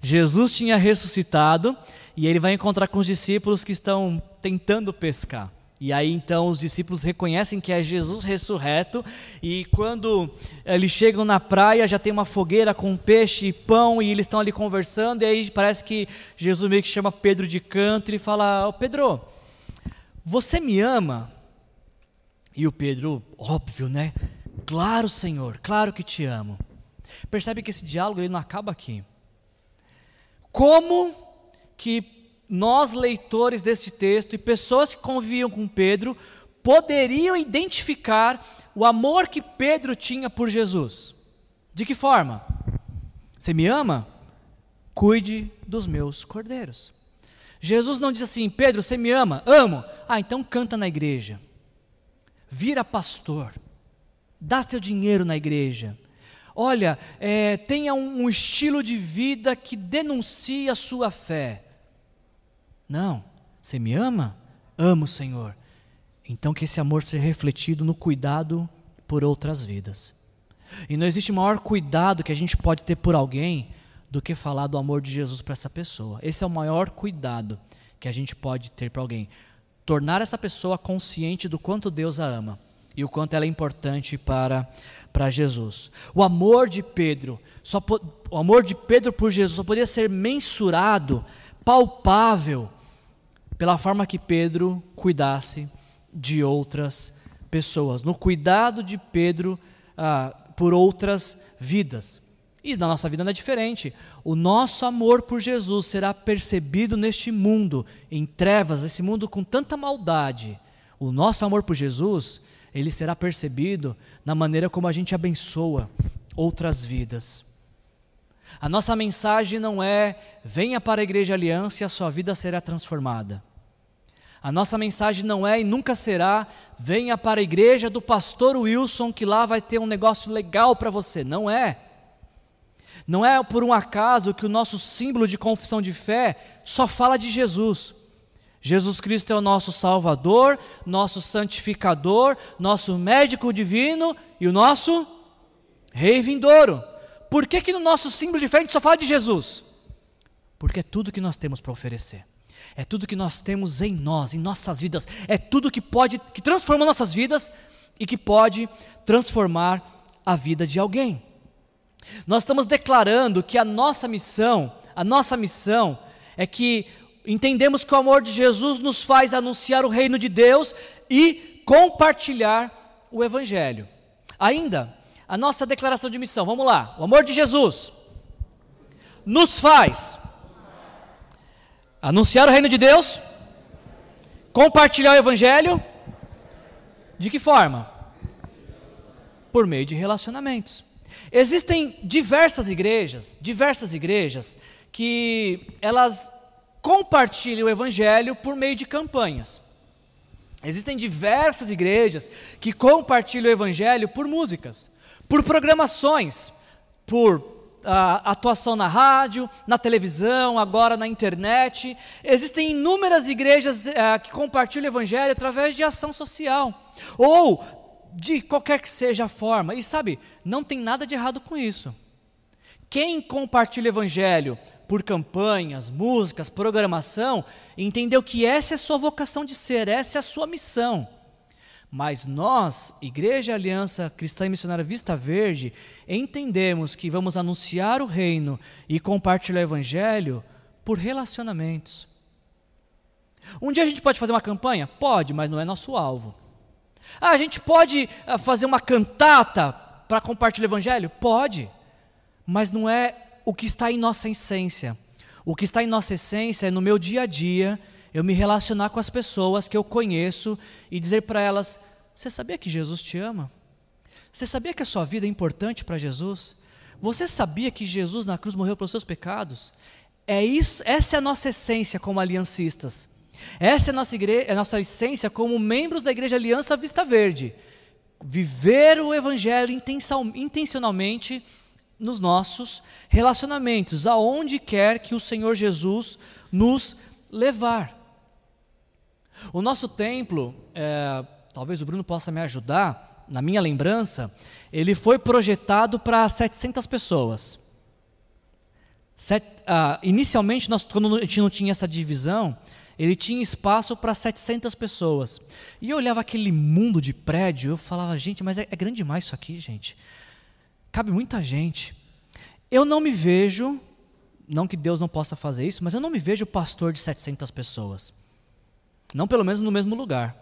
Jesus tinha ressuscitado e ele vai encontrar com os discípulos que estão tentando pescar. E aí então os discípulos reconhecem que é Jesus ressurreto, e quando eles chegam na praia já tem uma fogueira com peixe e pão, e eles estão ali conversando, e aí parece que Jesus meio que chama Pedro de canto e fala: Ô Pedro, você me ama? E o Pedro, óbvio, né? Claro, Senhor, claro que te amo. Percebe que esse diálogo ele não acaba aqui. Como que nós, leitores desse texto e pessoas que conviviam com Pedro, poderiam identificar o amor que Pedro tinha por Jesus? De que forma? Você me ama? Cuide dos meus cordeiros. Jesus não diz assim, Pedro, você me ama? Amo. Ah, então canta na igreja. Vira pastor. Dá seu dinheiro na igreja. Olha, é, tenha um, um estilo de vida que denuncie a sua fé. Não. Você me ama? Amo, Senhor. Então que esse amor seja refletido no cuidado por outras vidas. E não existe maior cuidado que a gente pode ter por alguém do que falar do amor de Jesus para essa pessoa. Esse é o maior cuidado que a gente pode ter para alguém. Tornar essa pessoa consciente do quanto Deus a ama e o quanto ela é importante para, para Jesus. O amor de Pedro, só o amor de Pedro por Jesus só poderia ser mensurado, palpável, pela forma que Pedro cuidasse de outras pessoas, no cuidado de Pedro ah, por outras vidas. E na nossa vida não é diferente. O nosso amor por Jesus será percebido neste mundo, em trevas, esse mundo com tanta maldade. O nosso amor por Jesus, ele será percebido na maneira como a gente abençoa outras vidas. A nossa mensagem não é venha para a Igreja Aliança e a sua vida será transformada. A nossa mensagem não é e nunca será venha para a igreja do pastor Wilson que lá vai ter um negócio legal para você. Não é. Não é por um acaso que o nosso símbolo de confissão de fé só fala de Jesus. Jesus Cristo é o nosso Salvador, nosso santificador, nosso médico divino e o nosso Rei vindouro. Por que, que no nosso símbolo de fé a gente só fala de Jesus? Porque é tudo que nós temos para oferecer. É tudo que nós temos em nós, em nossas vidas. É tudo que pode, que transforma nossas vidas e que pode transformar a vida de alguém. Nós estamos declarando que a nossa missão, a nossa missão é que entendemos que o amor de Jesus nos faz anunciar o reino de Deus e compartilhar o evangelho. Ainda, a nossa declaração de missão, vamos lá. O amor de Jesus nos faz anunciar o reino de Deus, compartilhar o evangelho. De que forma? Por meio de relacionamentos. Existem diversas igrejas, diversas igrejas que elas compartilham o evangelho por meio de campanhas. Existem diversas igrejas que compartilham o evangelho por músicas, por programações, por ah, atuação na rádio, na televisão, agora na internet. Existem inúmeras igrejas ah, que compartilham o evangelho através de ação social ou de qualquer que seja a forma. E sabe, não tem nada de errado com isso. Quem compartilha o evangelho por campanhas, músicas, programação, entendeu que essa é a sua vocação de ser, essa é a sua missão. Mas nós, Igreja Aliança Cristã e Missionária Vista Verde, entendemos que vamos anunciar o reino e compartilhar o evangelho por relacionamentos. Um dia a gente pode fazer uma campanha? Pode, mas não é nosso alvo. Ah, a gente pode ah, fazer uma cantata para compartilhar o evangelho? Pode, mas não é o que está em nossa essência. O que está em nossa essência é no meu dia a dia eu me relacionar com as pessoas que eu conheço e dizer para elas: Você sabia que Jesus te ama? Você sabia que a sua vida é importante para Jesus? Você sabia que Jesus na cruz morreu pelos seus pecados? É isso, essa é a nossa essência como aliancistas. Essa é a nossa, igreja, a nossa essência como membros da Igreja Aliança Vista Verde. Viver o Evangelho intencionalmente nos nossos relacionamentos, aonde quer que o Senhor Jesus nos levar. O nosso templo, é, talvez o Bruno possa me ajudar, na minha lembrança, ele foi projetado para 700 pessoas. Set, ah, inicialmente, nós, quando a gente não tinha essa divisão, ele tinha espaço para 700 pessoas. E eu olhava aquele mundo de prédio, eu falava, gente, mas é, é grande demais isso aqui, gente cabe muita gente. Eu não me vejo, não que Deus não possa fazer isso, mas eu não me vejo pastor de 700 pessoas. Não pelo menos no mesmo lugar.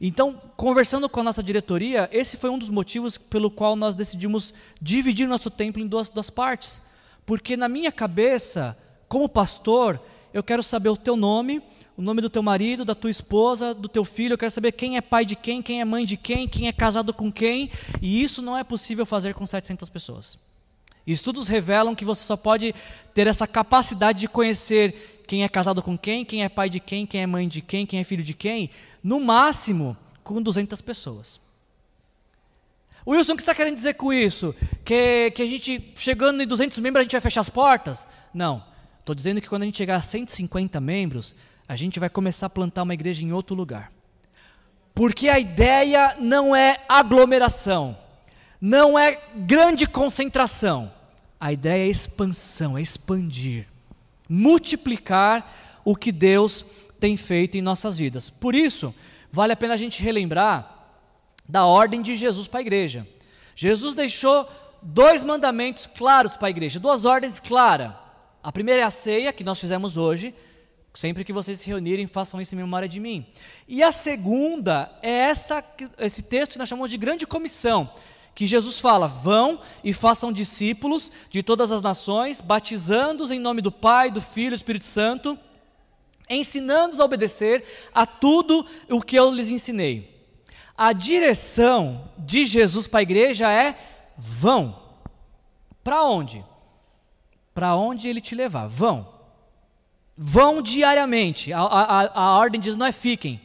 Então, conversando com a nossa diretoria, esse foi um dos motivos pelo qual nós decidimos dividir nosso templo em duas, duas partes. Porque na minha cabeça, como pastor, eu quero saber o teu nome, o nome do teu marido, da tua esposa, do teu filho, eu quero saber quem é pai de quem, quem é mãe de quem, quem é casado com quem, e isso não é possível fazer com 700 pessoas. Estudos revelam que você só pode ter essa capacidade de conhecer quem é casado com quem, quem é pai de quem, quem é mãe de quem, quem é filho de quem, no máximo com 200 pessoas. Wilson, o que você está querendo dizer com isso? Que, que a gente, chegando em 200 membros, a gente vai fechar as portas? Não. Estou dizendo que quando a gente chegar a 150 membros, a gente vai começar a plantar uma igreja em outro lugar. Porque a ideia não é aglomeração, não é grande concentração. A ideia é expansão, é expandir, multiplicar o que Deus tem feito em nossas vidas. Por isso, vale a pena a gente relembrar da ordem de Jesus para a igreja. Jesus deixou dois mandamentos claros para a igreja, duas ordens claras. A primeira é a ceia, que nós fizemos hoje, Sempre que vocês se reunirem, façam isso em memória de mim. E a segunda é essa, esse texto que nós chamamos de grande comissão, que Jesus fala: vão e façam discípulos de todas as nações, batizando-os em nome do Pai, do Filho e do Espírito Santo, ensinando-os a obedecer a tudo o que eu lhes ensinei. A direção de Jesus para a igreja é: vão. Para onde? Para onde ele te levar? Vão. Vão diariamente. A, a, a ordem diz não é fiquem.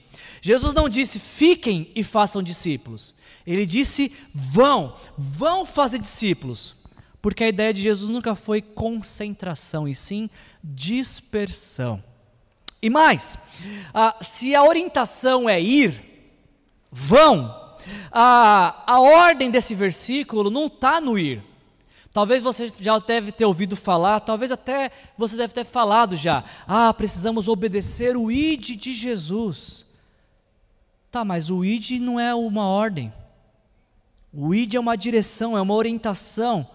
Jesus não disse fiquem e façam discípulos. Ele disse vão, vão fazer discípulos. Porque a ideia de Jesus nunca foi concentração, e sim dispersão. E mais, se a orientação é ir, vão, a, a ordem desse versículo não está no ir, Talvez você já deve ter ouvido falar, talvez até você deve ter falado já. Ah, precisamos obedecer o ID de Jesus. Tá, mas o ID não é uma ordem. O ID é uma direção, é uma orientação.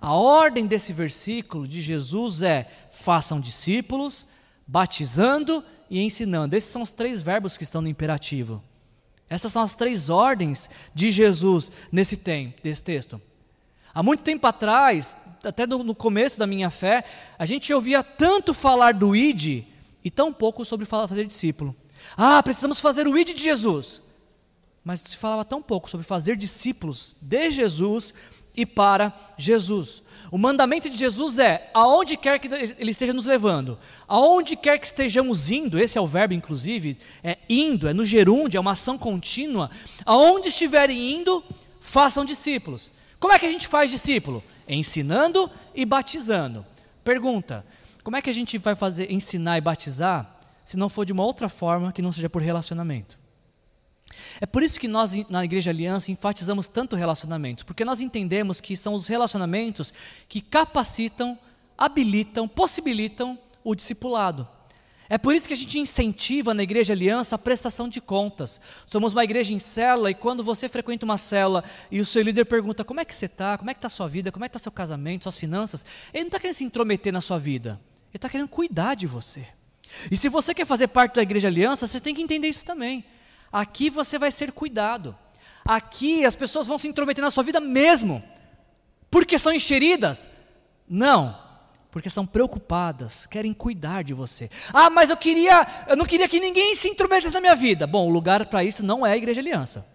A ordem desse versículo de Jesus é: façam discípulos, batizando e ensinando. Esses são os três verbos que estão no imperativo. Essas são as três ordens de Jesus nesse, tem, nesse texto. Há muito tempo atrás, até no começo da minha fé, a gente ouvia tanto falar do ID e tão pouco sobre fazer discípulo. Ah, precisamos fazer o ID de Jesus. mas se falava tão pouco sobre fazer discípulos de Jesus e para Jesus. O mandamento de Jesus é: aonde quer que Ele esteja nos levando, aonde quer que estejamos indo, esse é o verbo, inclusive, é indo, é no gerúndio, é uma ação contínua. Aonde estiverem indo, façam discípulos. Como é que a gente faz discípulo? Ensinando e batizando. Pergunta: como é que a gente vai fazer ensinar e batizar se não for de uma outra forma que não seja por relacionamento? É por isso que nós, na Igreja Aliança, enfatizamos tanto relacionamentos, porque nós entendemos que são os relacionamentos que capacitam, habilitam, possibilitam o discipulado. É por isso que a gente incentiva na Igreja Aliança a prestação de contas. Somos uma igreja em célula e quando você frequenta uma célula e o seu líder pergunta como é que você está, como é que está a sua vida, como é que está seu casamento, suas finanças, ele não está querendo se intrometer na sua vida, ele está querendo cuidar de você. E se você quer fazer parte da Igreja Aliança, você tem que entender isso também. Aqui você vai ser cuidado. Aqui as pessoas vão se intrometer na sua vida mesmo. Porque são encheridas? Não. Porque são preocupadas, querem cuidar de você. Ah, mas eu queria, eu não queria que ninguém se intrometesse na minha vida. Bom, o lugar para isso não é a Igreja Aliança.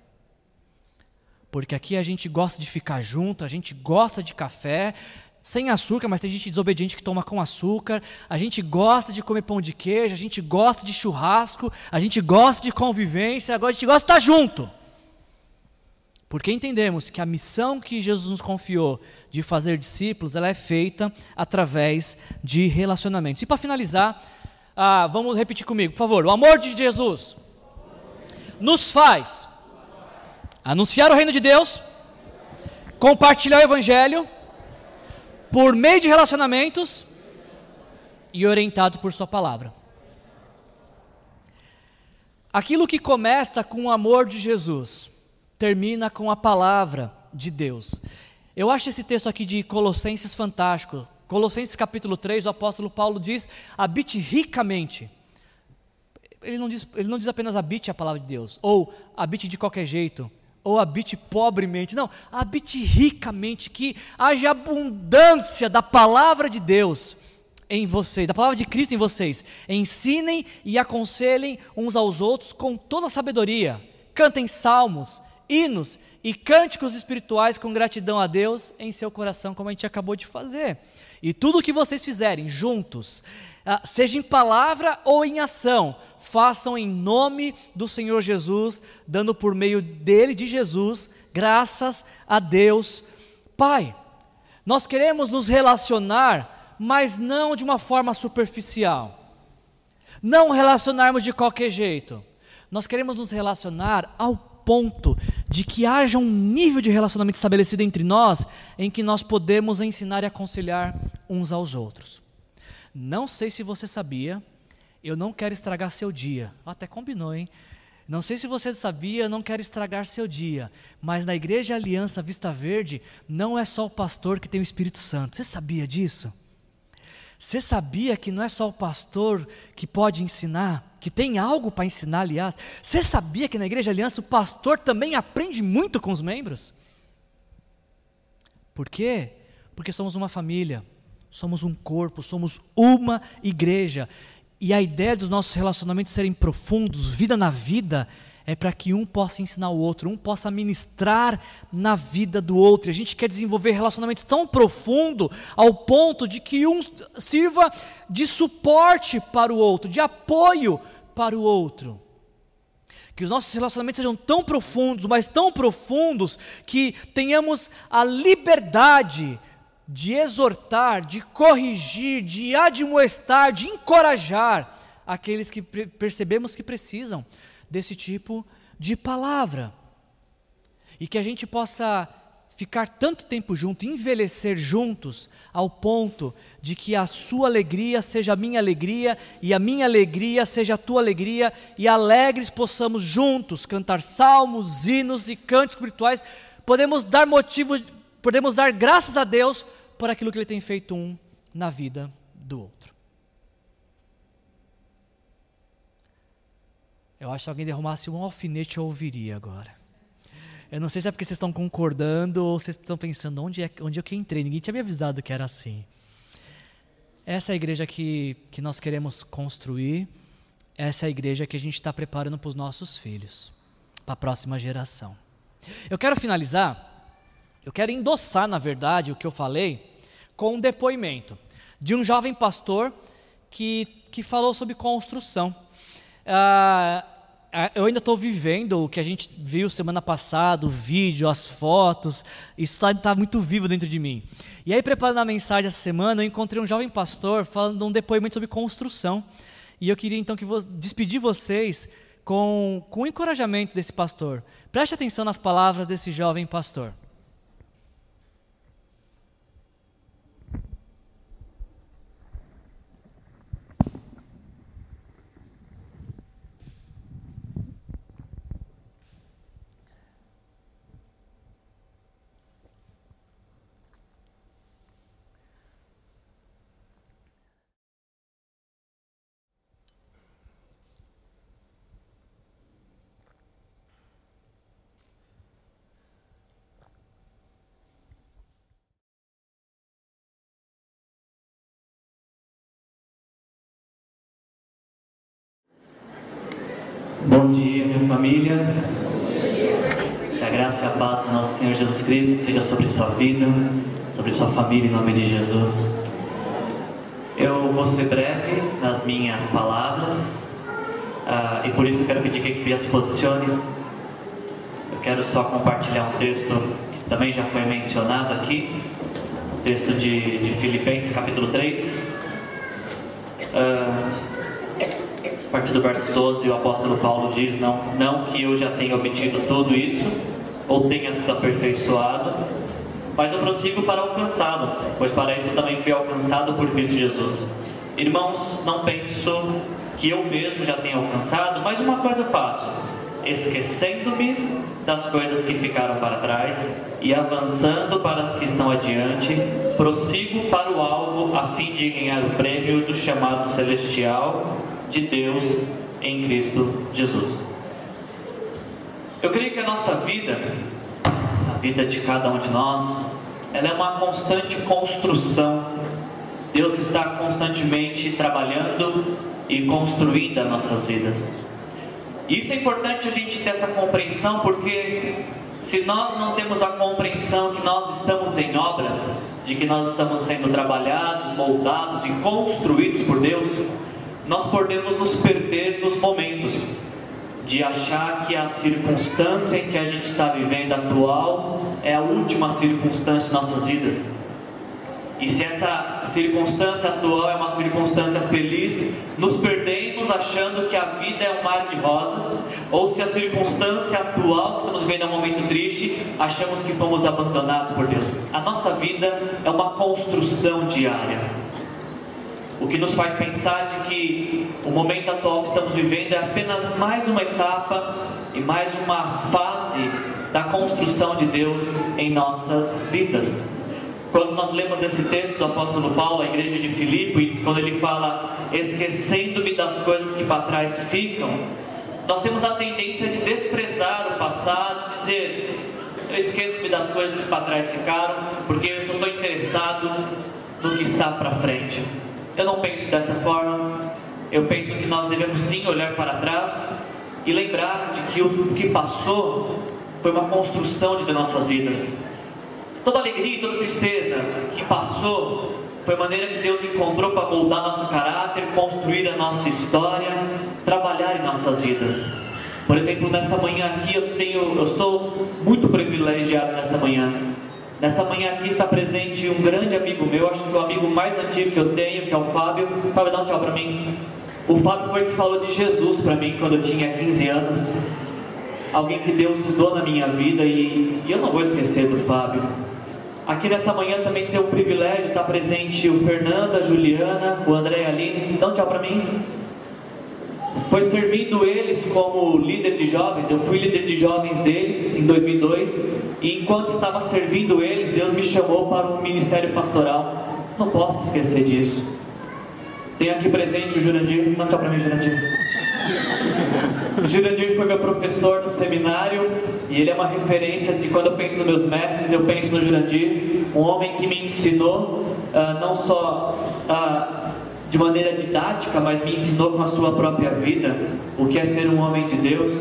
Porque aqui a gente gosta de ficar junto, a gente gosta de café, sem açúcar, mas tem gente desobediente que toma com açúcar. A gente gosta de comer pão de queijo, a gente gosta de churrasco, a gente gosta de convivência, agora a gente gosta de estar junto. Porque entendemos que a missão que Jesus nos confiou de fazer discípulos, ela é feita através de relacionamentos. E para finalizar, ah, vamos repetir comigo, por favor. O amor de Jesus nos faz anunciar o reino de Deus, compartilhar o evangelho por meio de relacionamentos e orientado por Sua palavra. Aquilo que começa com o amor de Jesus, termina com a palavra de Deus. Eu acho esse texto aqui de Colossenses fantástico. Colossenses capítulo 3, o apóstolo Paulo diz: habite ricamente. Ele não diz, ele não diz apenas habite a palavra de Deus, ou habite de qualquer jeito, ou habite pobremente. Não, habite ricamente, que haja abundância da palavra de Deus em vocês, da palavra de Cristo em vocês. Ensinem e aconselhem uns aos outros com toda sabedoria. Cantem salmos, hinos e cânticos espirituais com gratidão a Deus em seu coração, como a gente acabou de fazer. E tudo o que vocês fizerem juntos, ah, seja em palavra ou em ação, façam em nome do Senhor Jesus, dando por meio dele, de Jesus, graças a Deus Pai. Nós queremos nos relacionar, mas não de uma forma superficial. Não relacionarmos de qualquer jeito. Nós queremos nos relacionar ao ponto de que haja um nível de relacionamento estabelecido entre nós em que nós podemos ensinar e aconselhar uns aos outros. Não sei se você sabia, eu não quero estragar seu dia. Até combinou, hein? Não sei se você sabia, eu não quero estragar seu dia, mas na Igreja Aliança Vista Verde não é só o pastor que tem o Espírito Santo. Você sabia disso? Você sabia que não é só o pastor que pode ensinar, que tem algo para ensinar, aliás? Você sabia que na Igreja Aliança o pastor também aprende muito com os membros? Por quê? Porque somos uma família, somos um corpo, somos uma igreja. E a ideia dos nossos relacionamentos serem profundos, vida na vida, é para que um possa ensinar o outro, um possa ministrar na vida do outro. E a gente quer desenvolver relacionamento tão profundo ao ponto de que um sirva de suporte para o outro, de apoio para o outro. Que os nossos relacionamentos sejam tão profundos, mas tão profundos, que tenhamos a liberdade de exortar, de corrigir, de admoestar, de encorajar aqueles que percebemos que precisam desse tipo de palavra. E que a gente possa ficar tanto tempo junto, envelhecer juntos, ao ponto de que a sua alegria seja a minha alegria e a minha alegria seja a tua alegria, e alegres possamos juntos cantar salmos, hinos e cantos espirituais, podemos dar motivos, podemos dar graças a Deus por aquilo que ele tem feito um na vida do outro. Eu acho que alguém derrumasse um alfinete eu ouviria agora. Eu não sei se é porque vocês estão concordando ou vocês estão pensando onde é onde eu que entrei. Ninguém tinha me avisado que era assim. Essa é a igreja que, que nós queremos construir. Essa é a igreja que a gente está preparando para os nossos filhos. para a próxima geração. Eu quero finalizar, eu quero endossar, na verdade, o que eu falei com um depoimento de um jovem pastor que, que falou sobre construção. Ah, ah, eu ainda estou vivendo o que a gente viu semana passada, o vídeo, as fotos, isso está tá muito vivo dentro de mim. E aí, preparando a mensagem essa semana, eu encontrei um jovem pastor falando um depoimento sobre construção. E eu queria então que vou despedir vocês com, com o encorajamento desse pastor. Preste atenção nas palavras desse jovem pastor. Bom dia, minha família. Que a graça e a paz do nosso Senhor Jesus Cristo seja sobre sua vida, sobre sua família, em nome de Jesus. Eu vou ser breve nas minhas palavras ah, e por isso eu quero pedir que a equipe se posicione. Eu quero só compartilhar um texto que também já foi mencionado aqui, texto de, de Filipenses, capítulo 3. Ah, a partir do verso 12, o apóstolo Paulo diz: Não, não que eu já tenha obtido tudo isso, ou tenha sido aperfeiçoado, mas eu prossigo para alcançá-lo, pois para isso também fui alcançado por Cristo Jesus. Irmãos, não penso que eu mesmo já tenha alcançado, mas uma coisa faço: esquecendo-me das coisas que ficaram para trás e avançando para as que estão adiante, prossigo para o alvo a fim de ganhar o prêmio do chamado celestial de Deus em Cristo Jesus. Eu creio que a nossa vida, a vida de cada um de nós, ela é uma constante construção. Deus está constantemente trabalhando e construindo as nossas vidas. Isso é importante a gente ter essa compreensão, porque se nós não temos a compreensão que nós estamos em obra, de que nós estamos sendo trabalhados, moldados e construídos por Deus, nós podemos nos perder nos momentos de achar que a circunstância em que a gente está vivendo atual é a última circunstância de nossas vidas. E se essa circunstância atual é uma circunstância feliz, nos perdemos achando que a vida é um mar de rosas, ou se a circunstância atual que estamos vivendo é um momento triste, achamos que fomos abandonados por Deus. A nossa vida é uma construção diária. O que nos faz pensar de que o momento atual que estamos vivendo é apenas mais uma etapa e mais uma fase da construção de Deus em nossas vidas. Quando nós lemos esse texto do apóstolo Paulo, à igreja de Filipe, quando ele fala esquecendo-me das coisas que para trás ficam, nós temos a tendência de desprezar o passado, dizer eu esqueço-me das coisas que para trás ficaram, porque eu só estou interessado no que está para frente. Eu não penso desta forma. Eu penso que nós devemos sim olhar para trás e lembrar de que o que passou foi uma construção de nossas vidas. Toda alegria e toda tristeza que passou foi maneira que Deus encontrou para moldar nosso caráter, construir a nossa história, trabalhar em nossas vidas. Por exemplo, nessa manhã aqui eu tenho, eu sou muito privilegiado nesta manhã. Nessa manhã aqui está presente um grande amigo meu, acho que o amigo mais antigo que eu tenho, que é o Fábio. Fábio, dá um tchau para mim. O Fábio foi que falou de Jesus para mim quando eu tinha 15 anos. Alguém que Deus usou na minha vida e, e eu não vou esquecer do Fábio. Aqui nessa manhã também tem o privilégio de estar presente o Fernando, a Juliana, o André e a Aline. Dá um tchau para mim. Foi servindo eles como líder de jovens, eu fui líder de jovens deles em 2002, e enquanto estava servindo eles, Deus me chamou para um ministério pastoral. Não posso esquecer disso. Tem aqui presente o Jurandir, não para mim, Jurandir. O Jurandir foi meu professor no seminário e ele é uma referência de quando eu penso nos meus mestres, eu penso no Jurandir, um homem que me ensinou uh, não só uh, de maneira didática, mas me ensinou com a sua própria vida o que é ser um homem de Deus.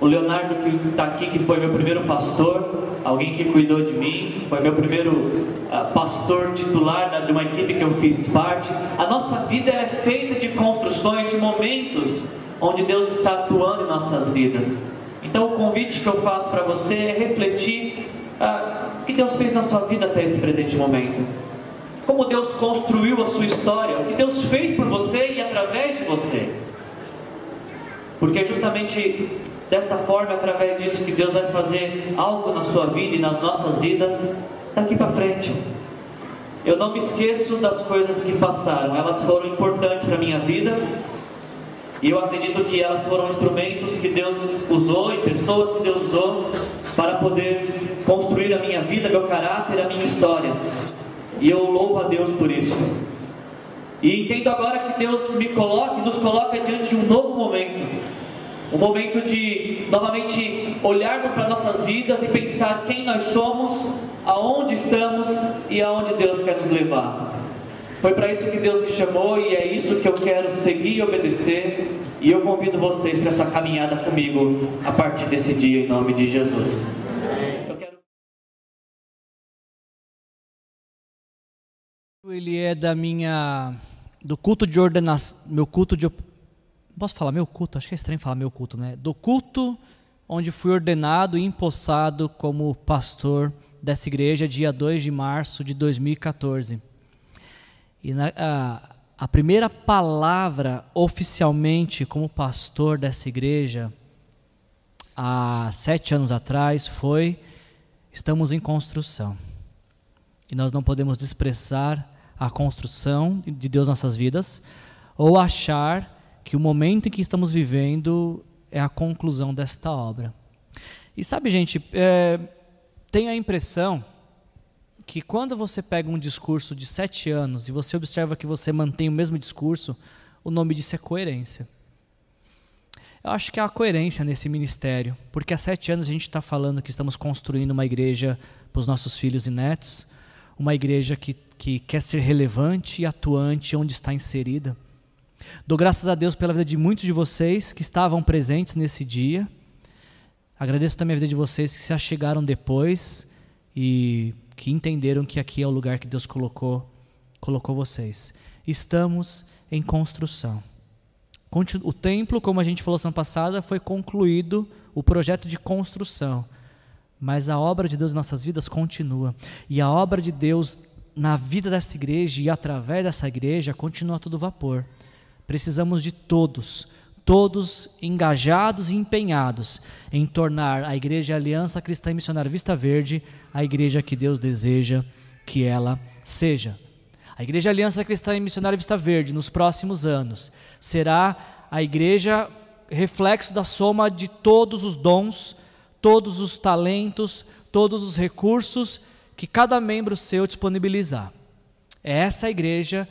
o Leonardo que está aqui, que foi meu primeiro pastor, alguém que cuidou de mim, foi meu primeiro uh, pastor titular de uma equipe que eu fiz parte. A nossa vida é feita de construções, de momentos onde Deus está atuando em nossas vidas. Então, o convite que eu faço para você é refletir uh, o que Deus fez na sua vida até esse presente momento. Como Deus construiu a sua história, o que Deus fez por você e através de você. Porque é justamente desta forma, através disso, que Deus vai fazer algo na sua vida e nas nossas vidas daqui para frente. Eu não me esqueço das coisas que passaram, elas foram importantes para a minha vida. E eu acredito que elas foram instrumentos que Deus usou e pessoas que Deus usou para poder construir a minha vida, meu caráter, a minha história. E eu louvo a Deus por isso. E entendo agora que Deus me coloca, nos coloca diante de um novo momento. Um momento de novamente olharmos para nossas vidas e pensar quem nós somos, aonde estamos e aonde Deus quer nos levar. Foi para isso que Deus me chamou e é isso que eu quero seguir e obedecer. E eu convido vocês para essa caminhada comigo a partir desse dia, em nome de Jesus. Ele é da minha do culto de ordenação, meu culto de posso falar meu culto, acho que é estranho falar meu culto, né? Do culto onde fui ordenado e empossado como pastor dessa igreja dia 2 de março de 2014. E na, a, a primeira palavra oficialmente como pastor dessa igreja há sete anos atrás foi estamos em construção e nós não podemos desprezar a construção de Deus nossas vidas, ou achar que o momento em que estamos vivendo é a conclusão desta obra. E sabe, gente, é, tenho a impressão que quando você pega um discurso de sete anos e você observa que você mantém o mesmo discurso, o nome disso é coerência. Eu acho que há coerência nesse ministério, porque há sete anos a gente está falando que estamos construindo uma igreja para os nossos filhos e netos, uma igreja que, que quer ser relevante e atuante onde está inserida. Dou graças a Deus pela vida de muitos de vocês que estavam presentes nesse dia. Agradeço também a vida de vocês que se achegaram depois e que entenderam que aqui é o lugar que Deus colocou, colocou vocês. Estamos em construção. O templo, como a gente falou semana passada, foi concluído o projeto de construção. Mas a obra de Deus em nossas vidas continua. E a obra de Deus na vida dessa igreja e através dessa igreja continua a todo vapor. Precisamos de todos, todos engajados e empenhados em tornar a Igreja Aliança Cristã e Missionária Vista Verde a igreja que Deus deseja que ela seja. A Igreja Aliança Cristã e Missionária Vista Verde, nos próximos anos, será a igreja reflexo da soma de todos os dons todos os talentos, todos os recursos que cada membro seu disponibilizar. É essa a igreja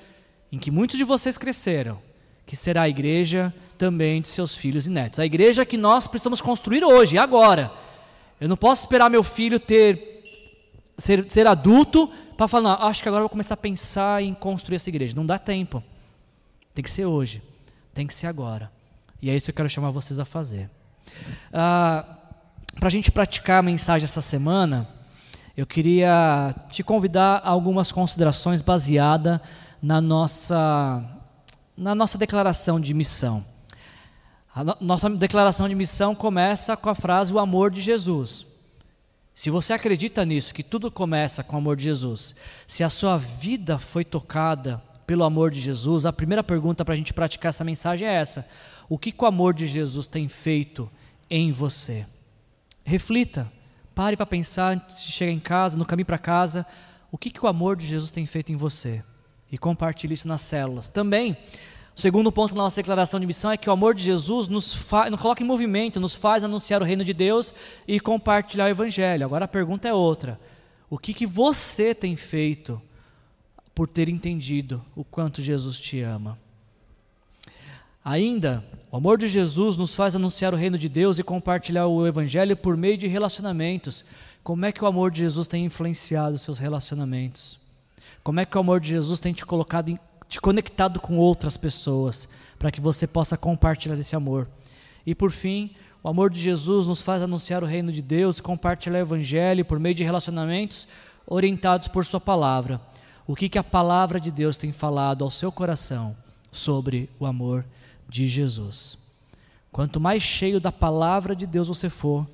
em que muitos de vocês cresceram, que será a igreja também de seus filhos e netos. A igreja que nós precisamos construir hoje, agora. Eu não posso esperar meu filho ter ser, ser adulto para falar, acho que agora eu vou começar a pensar em construir essa igreja. Não dá tempo. Tem que ser hoje. Tem que ser agora. E é isso que eu quero chamar vocês a fazer. Ah, para a gente praticar a mensagem essa semana, eu queria te convidar a algumas considerações baseadas na nossa, na nossa declaração de missão. A no, nossa declaração de missão começa com a frase: O amor de Jesus. Se você acredita nisso, que tudo começa com o amor de Jesus, se a sua vida foi tocada pelo amor de Jesus, a primeira pergunta para a gente praticar essa mensagem é essa: O que, que o amor de Jesus tem feito em você? Reflita, pare para pensar antes de chegar em casa, no caminho para casa, o que, que o amor de Jesus tem feito em você. E compartilhe isso nas células. Também, o segundo ponto da nossa declaração de missão é que o amor de Jesus nos, nos coloca em movimento, nos faz anunciar o reino de Deus e compartilhar o Evangelho. Agora a pergunta é outra: o que, que você tem feito por ter entendido o quanto Jesus te ama? Ainda, o amor de Jesus nos faz anunciar o reino de Deus e compartilhar o evangelho por meio de relacionamentos. Como é que o amor de Jesus tem influenciado os seus relacionamentos? Como é que o amor de Jesus tem te colocado, em, te conectado com outras pessoas para que você possa compartilhar esse amor? E por fim, O amor de Jesus nos faz anunciar o reino de Deus, compartilhar o evangelho por meio de relacionamentos orientados por sua palavra. O que que a palavra de Deus tem falado ao seu coração sobre o amor de Jesus? Quanto mais cheio da palavra de Deus você for,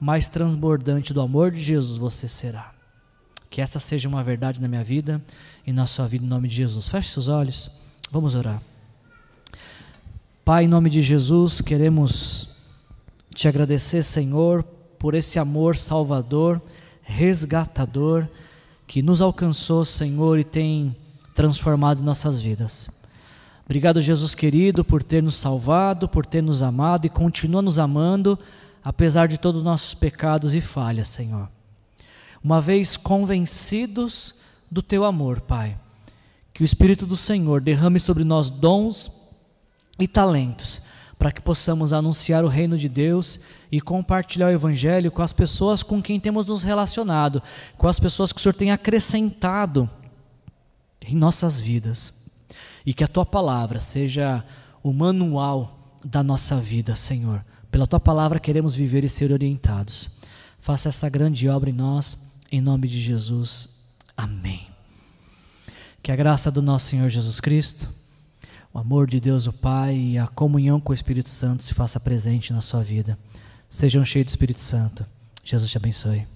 mais transbordante do amor de Jesus você será. Que essa seja uma verdade na minha vida e na sua vida, em nome de Jesus. Feche seus olhos, vamos orar. Pai, em nome de Jesus, queremos te agradecer, Senhor, por esse amor salvador, resgatador, que nos alcançou, Senhor, e tem transformado nossas vidas. Obrigado, Jesus querido, por ter nos salvado, por ter nos amado e continua nos amando, apesar de todos os nossos pecados e falhas, Senhor. Uma vez convencidos do teu amor, Pai, que o Espírito do Senhor derrame sobre nós dons e talentos, para que possamos anunciar o reino de Deus e compartilhar o Evangelho com as pessoas com quem temos nos relacionado, com as pessoas que o Senhor tem acrescentado em nossas vidas. E que a tua palavra seja o manual da nossa vida, Senhor. Pela tua palavra queremos viver e ser orientados. Faça essa grande obra em nós, em nome de Jesus. Amém. Que a graça do nosso Senhor Jesus Cristo, o amor de Deus o Pai e a comunhão com o Espírito Santo se faça presente na sua vida. Sejam cheios do Espírito Santo. Jesus te abençoe.